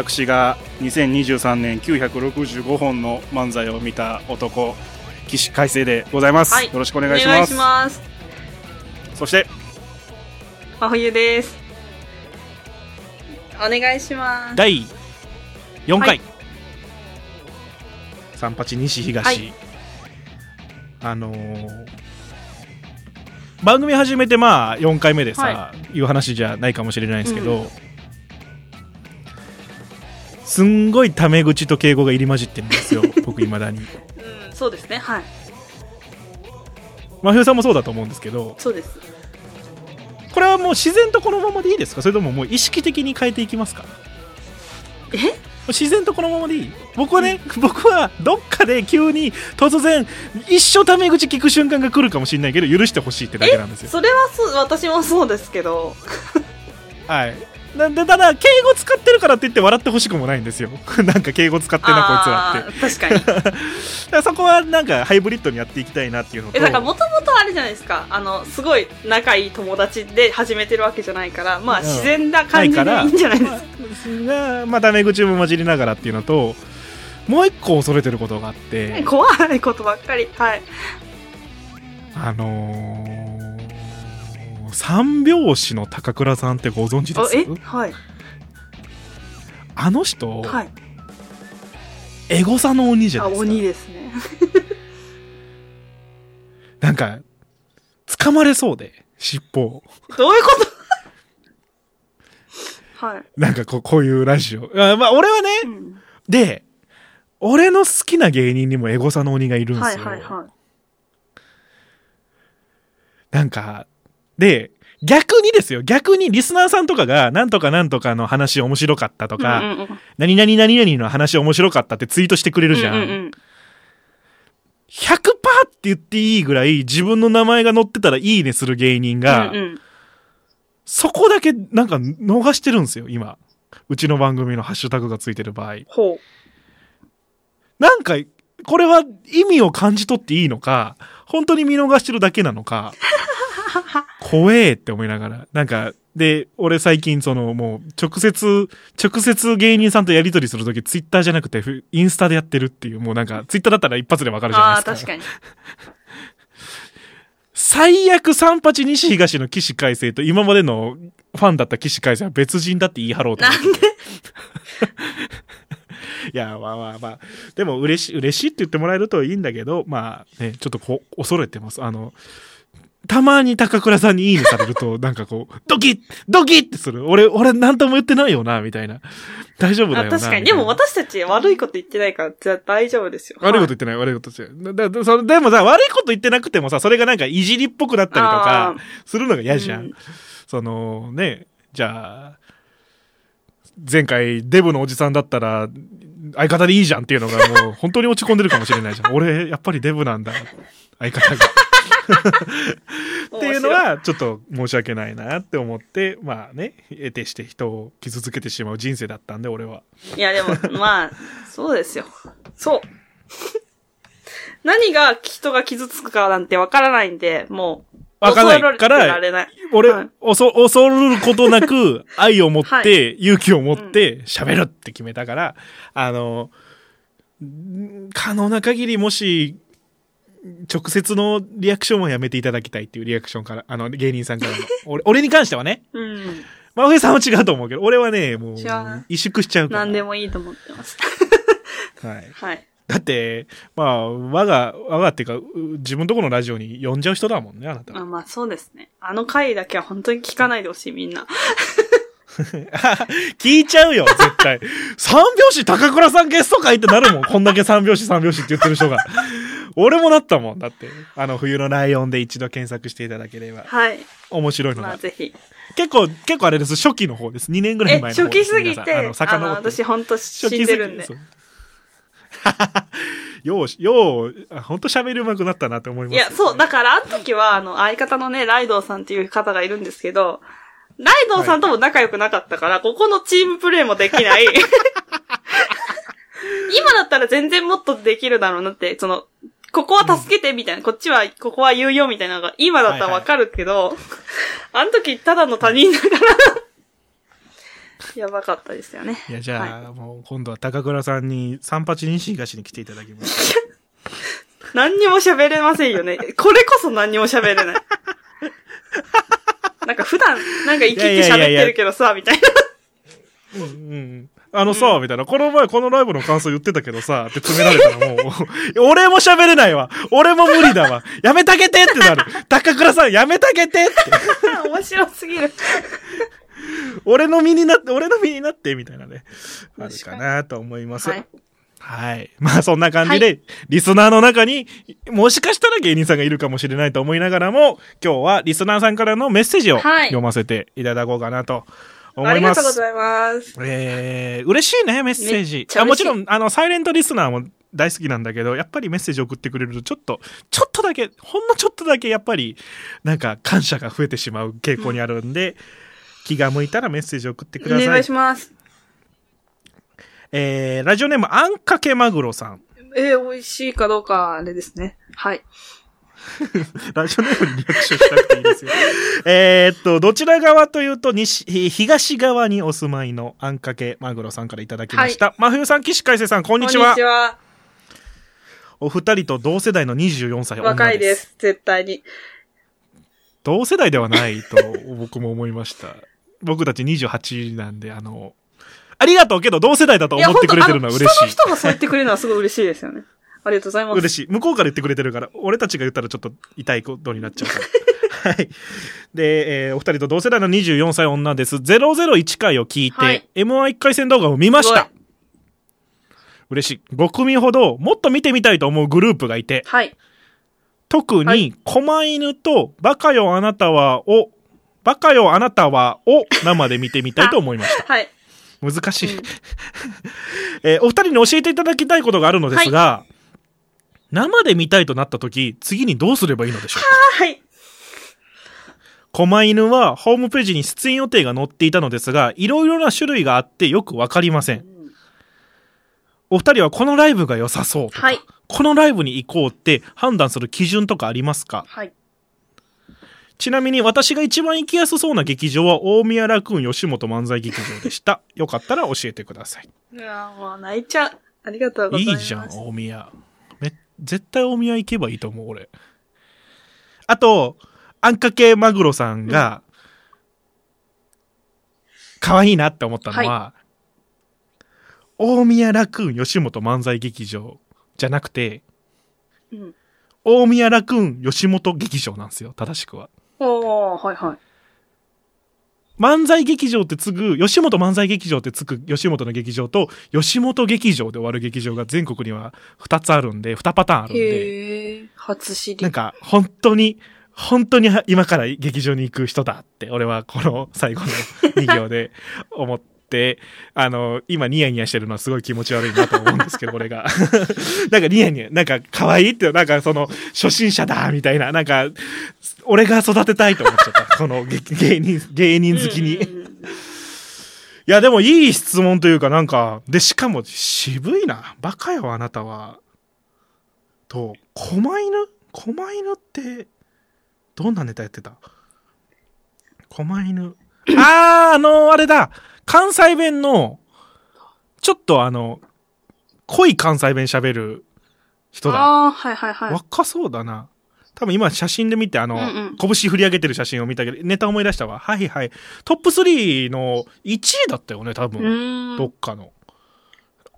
えー、私が2023年965本の漫才を見た男起死回生でございます、はい。よろしくお願いしお願いますします。そして真冬です。お願いします。第4回、はい。三八西東、はい。あのー番組始めてまあ4回目でさ、、はい。う話じゃないかもしれないですけど、すんごいタメ口と敬語が入り混じってるんですよ 僕いまだにうん、そうですね。はい。真冬さんもそうだと思うんですけどそうです。これはもう自然とこのままでいいですか？それとももう意識的に変えていきますか？え？自然とこのままでいい？僕はね、僕はどっかで急に突然一生タメ口聞く瞬間が来るかもしれないけど許してほしいってだけなんですよそれはそう、私もそうですけど。はいなんでただ敬語使ってるからって言って笑ってほしくもないんですよ なんか敬語使ってるなこいつらって確かに。だからそこはなんかハイブリッドにやっていきたいなっていうのとえ、だからもともとあれじゃないですか。あの、すごい仲いい友達で始めてるわけじゃないから、まあうん自然な感じでいいんじゃないですか。が、まあ、タメ口も混じりながらっていうのともう一個恐れてることがあって怖いことばっかり。はい。あのー三拍子の高倉さんってご存知です？あえ？はい。あの人、はい。エゴサの鬼じゃあ、ないですか鬼ですね。なんか掴まれそうで尻尾をどういうこと？はい。なんかこうこういうラジオあまあ俺はねうんで俺の好きな芸人にもエゴサの鬼がいるんですよ、はいはいはい。なんかで逆にですよ逆にリスナーさんとかがなんとかなんとかの話面白かったとか、うんうんうん何々何々の話面白かったってツイートしてくれるじゃん。うんうんうん100%って言っていいぐらい自分の名前が載ってたらいいねする芸人が、うんうんそこだけなんか逃してるんですよ、今。うちの番組のハッシュタグがついてる場合。ほなんか、これは意味を感じ取っていいのか、本当に見逃してるだけなのか、怖えって思いながら。なんか、で、俺最近そのもう直接、直接芸人さんとやりとりするときツイッターじゃなくてふインスタでやってるっていう、もうなんかツイッターだったら一発でわかう。るじゃないですか。確かに。最悪三八西東の起死回生と今までのファンだった起死回生は別人だって言い張ろうと思って。なんで？いや、まあまあまあ。でも嬉しい、嬉しいって言ってもらえるといいんだけど、まあね、ちょっとこう、恐れてます。あの、たまに高倉さんにいいねされると、なんかこう、ドキッドキッってする。俺、俺なんとも言ってないよな、みたいな。大丈夫だよな。あ確かに。でも私たち悪いこと言ってないから、じゃあ大丈夫ですよ。は悪いこと言ってない、悪いこと言ってない。だだでもさ、悪いこと言ってなくてもさ、それがなんかいじりっぽくなったりとかするのが嫌じゃん。うんその、ね、じゃあ、前回デブのおじさんだったら、相方でいいじゃんっていうのがもう本当に落ち込んでるかもしれないじゃん。俺、やっぱりデブなんだ。相方が。っていうのは、ちょっと申し訳ないなって思って、まあね、得てして人を傷つけてしまう人生だったんで、俺は。いや、でも、まあ、そうですよ。そう。何が人が傷つくかなんてわからないんで、もう、わかんないからられない。俺、はいおそ恐ることなく、愛を持って、はい勇気を持って、喋るって決めたから、あの、ん可能な限り、もし、直接のリアクションはやめていただきたいっていうリアクションから、あの、芸人さんからの。俺、俺に関してはね。うん。真上さんは違うと思うけど、俺はね、もう萎縮しちゃうから。何でもいいと思ってます。はい。はい。だって、まあ、我が、我がっていうか、う自分のところのラジオに呼んじゃう人だもんね、あなた。あまあ、そうですね。あの回だけは本当に聞かないでほしい、みんな。聞いちゃうよ、絶対。三拍子高倉さんゲスト会ってなるもん。こんだけ三拍子三拍子って言ってる人が。俺もなったもん。だって。あの、冬のライオンで一度検索していただければ。はい。面白いのが。まあ、ぜひ。結構、結構あれです。初期の方です。2年ぐらえ、い前の方初です。期すぎて、皆さんあの、あの、遡って。私本当死んでるんで初期。すぎそう よう、よう、あほんと喋り上手くなったなって思います。いや、そう、だから、あの時は、あの、相方のね、ライドウさんっていう方がいるんですけど、ライドウさんとも仲良くなかったから、ここのチームプレイもできない。今だったら全然もっとできるだろうなって、その、ここは助けてみたいな、こっちは、ここは言うよみたいなのが、今だったらわかるけど、あの時ただの他人だから、やばかったですよね。いや、じゃあ、もう今度は高倉さんに三八西東に来ていただきます。何にも喋れませんよね。これこそ何にも喋れない。なんか普段、なんか生きて喋ってるけどさ、みたいな。うんうん。あのさ、みたいな、この前このライブの感想言ってたけどさ、って詰められたらもう、俺も喋れないわ。俺も無理だわ。やめてあげてってなる。高倉さん、やめてあげてって。面白すぎる。俺の身になって、俺の身になって、みたいなね。あるかなと思います。はい。はい。まあそんな感じで、はリスナーの中にもしかしたら芸人さんがいるかもしれないと思いながらも、今日はリスナーさんからのメッセージをはい読ませていただこうかなと思います。ありがとうございます。えー、嬉しいね、メッセーめジあもちろん、あの、サイレントリスナーも大好きなんだけど、やっぱりメッセージ送ってくれると、ちょっと、ちょっとだけ、ほんのちょっとだけ、やっぱり、なんか、感謝が増えてしまう傾向にあるんで、気が向いたらメッセージ送ってください。お願いします。えー、ラジオネーム、あんかけまぐろさん。えー、美味しいかどうか、あれですね。はい。ラジオネームにリアクションしなくていいですよ。えーっと、どちら側というと、西、えー東側にお住まいのあんかけまぐろさんからいただきました。真冬さん、岸海瀬さん、こんにちは。こんにちは。お二人と同世代の24歳女若いです。絶対に。同世代ではないと僕も思いました。僕たち28なんで、あの、ありがとうけど同世代だと思ってくれてるのは嬉しい。人の人がそう言ってくれるのはすごい嬉しいですよね。ありがとうございます。嬉しい。向こうから言ってくれてるから、俺たちが言ったらちょっと痛いことになっちゃうから。はい。で、えーお二人と同世代の24歳女です。001回を聞いて、はい M1 一回戦動画を見ましたす。嬉しい。5組ほど、もっと見てみたいと思うグループがいて、はい。特にはい、狛犬と、バカよあなたはを、バカよあなたはを生で見てみたいと思いました。はい。難しい、うん えーお二人に教えていただきたいことがあるのですが、生で見たいとなった時、次にどうすればいいのでしょうか？はい。狛犬はホームページに出演予定が載っていたのですが、いろいろな種類があってよくわかりません。お二人はこのライブが良さそうとか、はいこのライブに行こうって判断する基準とかありますか？はい。ちなみに私が一番行きやすそうな劇場は大宮ラクーン吉本漫才劇場でした。よかったら教えてください。いやーもう泣いちゃう。ありがとうございます。いいじゃん、大宮。め、絶対大宮行けばいいと思う、俺。あと、あんかけマグロさんが、可愛いなって思ったのは、大宮ラクーン吉本漫才劇場じゃなくて、うん。大宮ラクーン吉本劇場なんですよ、正しくは。おー、はいはい。漫才劇場ってつぐ、吉本漫才劇場ってつく吉本の劇場と、吉本劇場で終わる劇場が全国には2つあるんで、2パターンあるんで、へー、初知り。なんか本当に、本当に今から劇場に行く人だって、俺はこの最後の2行で 思って、あの、今ニヤニヤしてるのはすごい気持ち悪いなと思うんですけど、俺が。なんかニヤニヤ、なんか可愛いって、なんかその、初心者だみたいな、なんか、俺が育てたいと思っちゃった。この芸芸人、芸人好きに。いや、でもいい質問というかなんか、で、しかも渋いな。バカよ、あなたは。と、狛犬？狛犬って、どんなネタやってた？狛犬。あー、あのあれだ。関西弁の、ちょっとあの、濃い関西弁喋る人だ。あー、はいはいはい。若そうだな。多分今写真で見てあの、うんうん拳振り上げてる写真を見たけど、ネタ思い出したわ。はいはい。トップ3の1位だったよね、多う分。どっかの。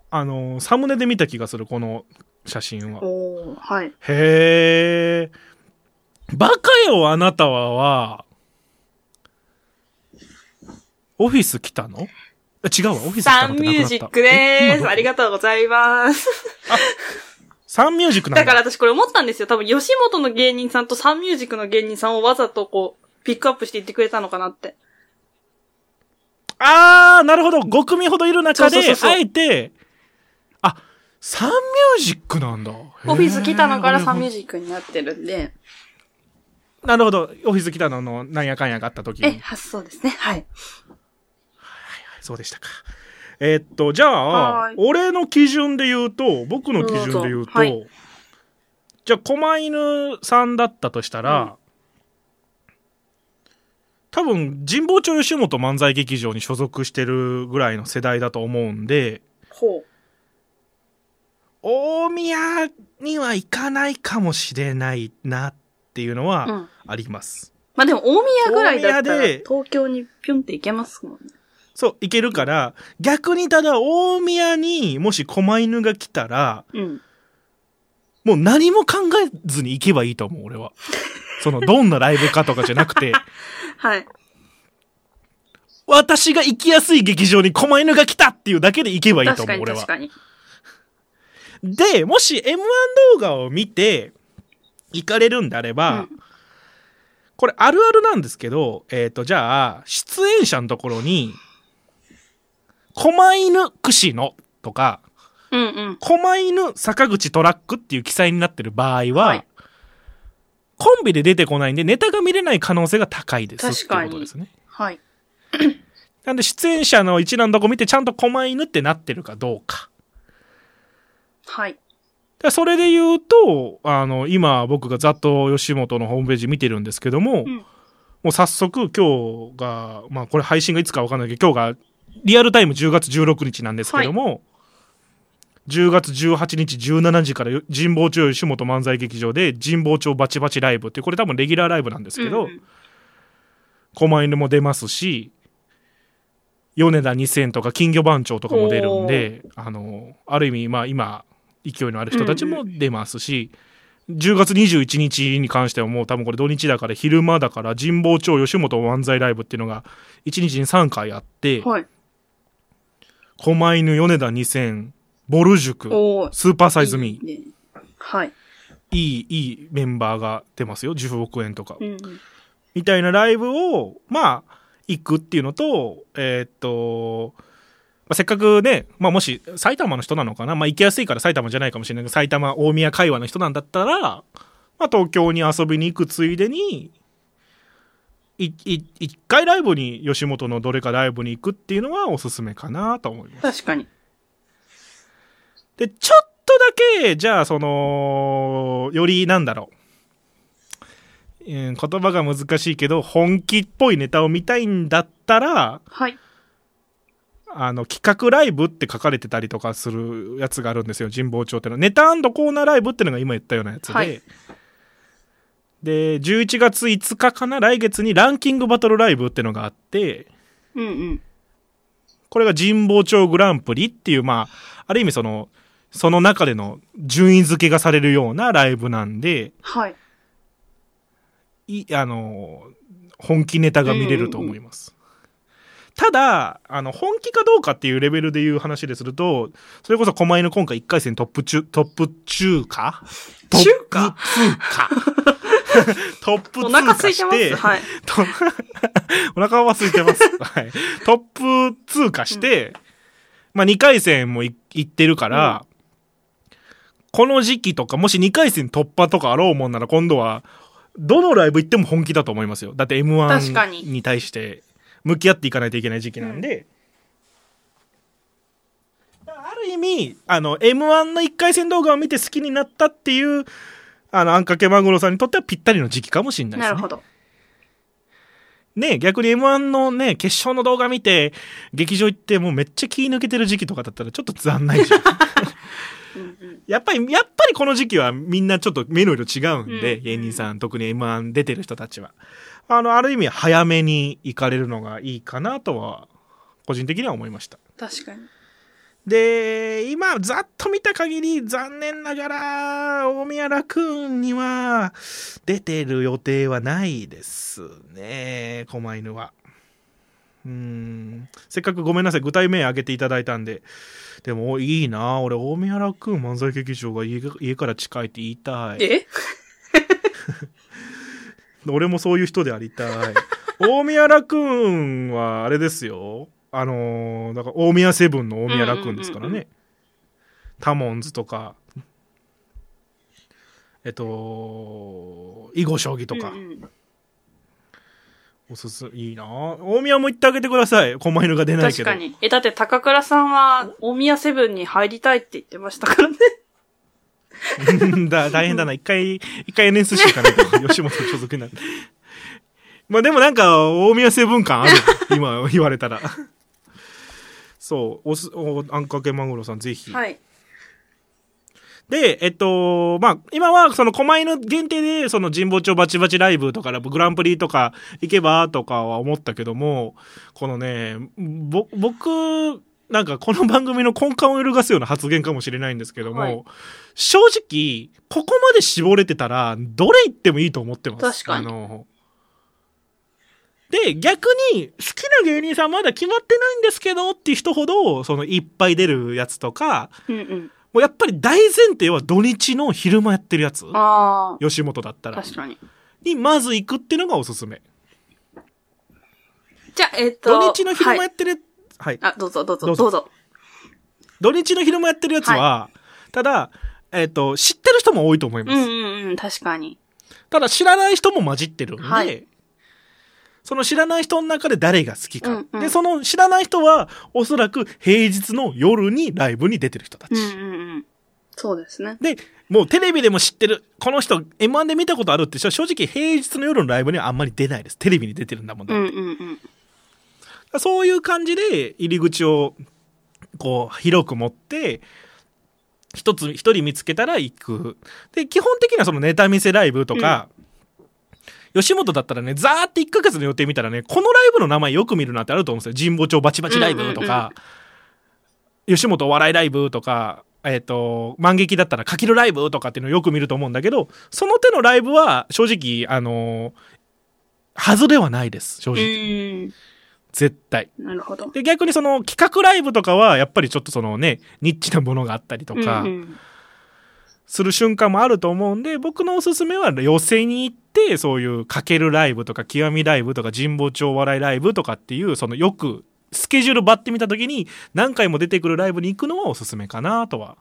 あの、サムネで見た気がする、この写真は。はい。へー。バカよ、あなたはは、オフィス来たの？あ違うわ、オフィス来たサンのってなくなったミュージックでーす。ありががとうございます。サンミュージックなんだ。だから私これ思ったんですよ。多分吉本の芸人さんとサンミュージックの芸人さんをわざとこう、ピックアップして言ってくれたのかなって。あー、なるほど。5組ほどいる中で、そうそうそうそうあえて、あ、サンミュージックなんだ。オフィス来たのからサンミュージックになってるんで。ク。なるほど。オフィス来たののなんやかんやがあった時え、に。発想ですね。はい。そうでしたか。えーっと、じゃあ俺の基準で言うと、僕の基準で言うと、はいじゃあ、狛犬さんだったとしたら、多分、神保町吉本漫才劇場に所属してるぐらいの世代だと思うんで、ほう。大宮には行かないかもしれないなっていうのうはん。あります。まあでも、大宮ぐらいだったら、東京にピュンって行けますもんね。そう、行けるから、逆にただ大宮にもし狛犬が来たら、うん。もう何も考えずに行けばいいと思う、俺は。その、どんなライブかとかじゃなくて、はい。私が行きやすい劇場に狛犬が来たっていうだけで行けばいいと思う、俺は。確かに。で、もし M1 動画を見て、行かれるんであれば、うんこれあるあるなんですけど、えっ、と、じゃあ、出演者のところに、狛犬串野とか、うんうん。狛犬坂口トラックっていう記載になってる場合は、はいコンビで出てこないんで、ネタが見れない可能性が高いです確かにいうことですね。はい。なんで、出演者の一覧のとこ見て、ちゃんと狛犬ってなってるかどうか。はい。でそれで言うと、あの、今僕がざっと吉本のホームページ見てるんですけども、うんもう早速今日が、まあこれ配信がいつかわかんないけど、今日がリアルタイム10月16日なんですけども、10月18日17時からよ神保町吉本漫才劇場で神保町バチバチライブっていうこれ多分レギュラーライブなんですけど、うんうん。狛犬も出ますし、米田2000とか金魚番長とかも出るんで、あの、ある意味、まあ今、勢いのある人たちも出ますし、10月21日に関してはもう多分これ土日だから昼間だから神保町吉本漫才ライブっていうのが1日に3回あって、はい。狛犬米田2000、ボル塾、スーパーサイズミー、いいねはい。いい、いいメンバーが出ますよ。10億円とか。うんうん。みたいなライブを、まあ、行くっていうのと、えーっと、まあ、せっかくね、まあもし埼玉の人なのかな、まあ行きやすいから埼玉じゃないかもしれないけど、埼玉、大宮会話の人なんだったら、まあ東京に遊びに行くついでに、一回ライブに、吉本のどれかライブに行くっていうのはおすすめかなと思います。確かに。で、ちょっとだけ、じゃあ、その、より、なんだろう。うん言葉が難しいけど、本気っぽいネタを見たいんだったら、はい。あの、企画ライブって書かれてたりとかするやつがあるんですよ、神保町ってのは。ネタコーナーライブってのが今言ったようなやつで。はいで、11月5日かな、来月にランキングバトルライブってのがあって、うんうん。これが神保町グランプリっていう、まあ、ある意味その、その中での順位付けがされるようなライブなんで、はい。い、あの、本気ネタが見れると思います。ただ、あの、本気かどうかっていうレベルでいう話ですると、それこそ狛犬今回1回戦トップ中、トップ中華？中華？トップ通過トップ通お腹過空いてます。して、はい。と お腹は空いてます。はい。トップ通過して、まあ2回戦もい行ってるから、この時期とか、もし2回戦突破とかあろうもんなら今度は、どのライブ行っても本気だと思いますよ。だって確かに M1 に対して向き合っていかないといけない時期なんで、ある意味、あの、M1 の1回戦動画を見て好きになったっていう、あの、あんかけマグロさんにとってはぴったりの時期かもしれないですね。なるほど。ね逆に M1 のね、決勝の動画見て、劇場行ってもうめっちゃ気抜けてる時期とかだったらちょっと残ないじゃん。やっぱり、やっぱりこの時期はみんなちょっと目の色違うんで、うん芸人さん、特に M1 出てる人たちは。あの、ある意味早めに行かれるのがいいかなとは、個人的には思いました。確かに。で、今、ざっと見た限り、残念ながら、大宮楽雲には、出てる予定はないですね、狛犬は。うーん。せっかくごめんなさい、具体名挙げていただいたんで。でも、いいな俺、大宮楽雲漫才劇場が家から近いって言いたい。え？俺もそういう人でありたい。大宮楽雲は、あれですよ。あのーだから大宮セブンの大宮楽雲ですからうんうんうんね。タモンズとか、えっと、囲碁将棋とか、うんうんおすす、いいな大宮も行ってあげてください。狛犬が出ないけど。確かに。え、だって高倉さんは、大宮セブンに入りたいって言ってましたからね。だ大変だな。一回、一回 NSC 行かないと、吉本所属になる。まあでもなんか、大宮成分感ある。今言われたら。そう、おす、お、あんかけマグロさんぜひ。はい。で、えっと、まあ、今はその狛犬限定で、その神保町バチバチライブとか、グランプリとか行けばとかは思ったけども、このね、ぼ、僕、なんかこの番組の根幹を揺るがすような発言かもしれないんですけども、はい正直、ここまで絞れてたら、どれ行ってもいいと思ってます。確かにあの、で、逆に、好きな芸人さんまだ決まってないんですけどっていう人ほど、そのいっぱい出るやつとか、うんうん。もうやっぱり大前提は土日の昼間やってるやつ。あ吉本だったあ、ら。確かに。に、まず行くっていうのがおすすめ。じゃあ、えっと。土日の昼間はい。やってる、はい。あ、どうぞどうぞ、どうぞどうぞ。土日の昼間やってるやつは、ただ、えっ、と、知ってる人も多いと思います。うんうんうん、確かに。ただ、知らない人も混じってるんで、はいその知らない人の中で誰が好きか。うんうんで、その知らない人は、おそらく平日の夜にライブに出てる人たち。うんうんうん。そうですね。で、もうテレビでも知ってる、この人、M1 で見たことあるって人は正直平日の夜のライブにはあんまり出ないです。テレビに出てるんだもんだってうんうんうん。そういう感じで入り口をこう広く持って一つ一人見つけたら行くで基本的にはそのネタ見せライブとか、吉本だったらねザーって1ヶ月の予定見たらねこのライブの名前よく見るなってあると思うんですよ神保町バチバチライブとか、吉本お笑いライブとかえっ、と、万劇だったらかけるライブとかっていうのをよく見ると思うんだけど、その手のライブは正直、あの外れはないです、正う直。ん。絶対。なるほど。で、逆にその企画ライブとかは、やっぱりちょっとそのね、ニッチなものがあったりとかうん、うんする瞬間もあると思うんで、僕のおすすめは寄せに行って、そういうかけるライブとか、極みライブとか、神保町お笑いライブとかっていう、そのよく、スケジュールバッて見たときに、何回も出てくるライブに行くのはおすすめかなとは。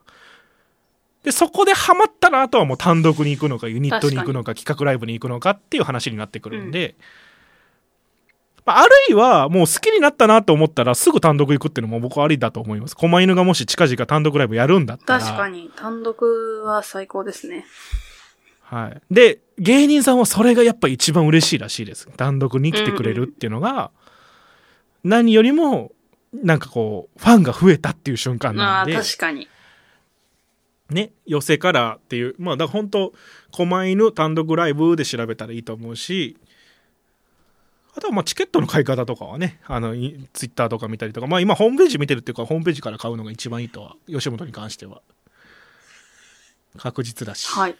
で、そこでハマったら、あとはもう単独に行くのか、ユニットに行くのか、企画ライブに行くのかっていう話になってくるんで、まああるいは、もう好きになったなと思ったら、すぐ単独行くっていうのも僕はありだと思います。狛犬がもし近々単独ライブやるんだったら。確かに、単独は最高ですね。はい。で、芸人さんはそれがやっぱ一番嬉しいらしいです。単独に来てくれるっていうのが、何よりも、なんかこう、ファンが増えたっていう瞬間ああ、なんで、確かに。ね、寄せからっていう、まあ、だから本当狛犬単独ライブで調べたらいいと思うし、あとはまあチケットの買い方とかはね、あの、いツイッターとか見たりとか、まあ今ホームページ見てるっていうか、ホームページから買うのが一番いいとは、吉本に関しては。確実だし。はい。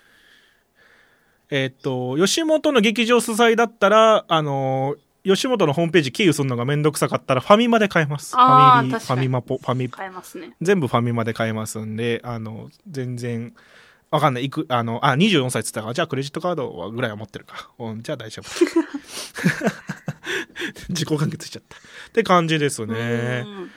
えーっと、吉本の劇場主催だったら、あのー吉本のホームページ経由するのがめんどくさかったら、ファミマで買えます。ファミリー、ファミマポ、ファミ、変えますね。全部ファミマで買えますんで、あの、全然、わかんない。いく、あの、あ、24歳って言ったから、じゃあクレジットカードはぐらいは持ってるか。うん、じゃあ大丈夫。自己完結しちゃった。って感じですね。うん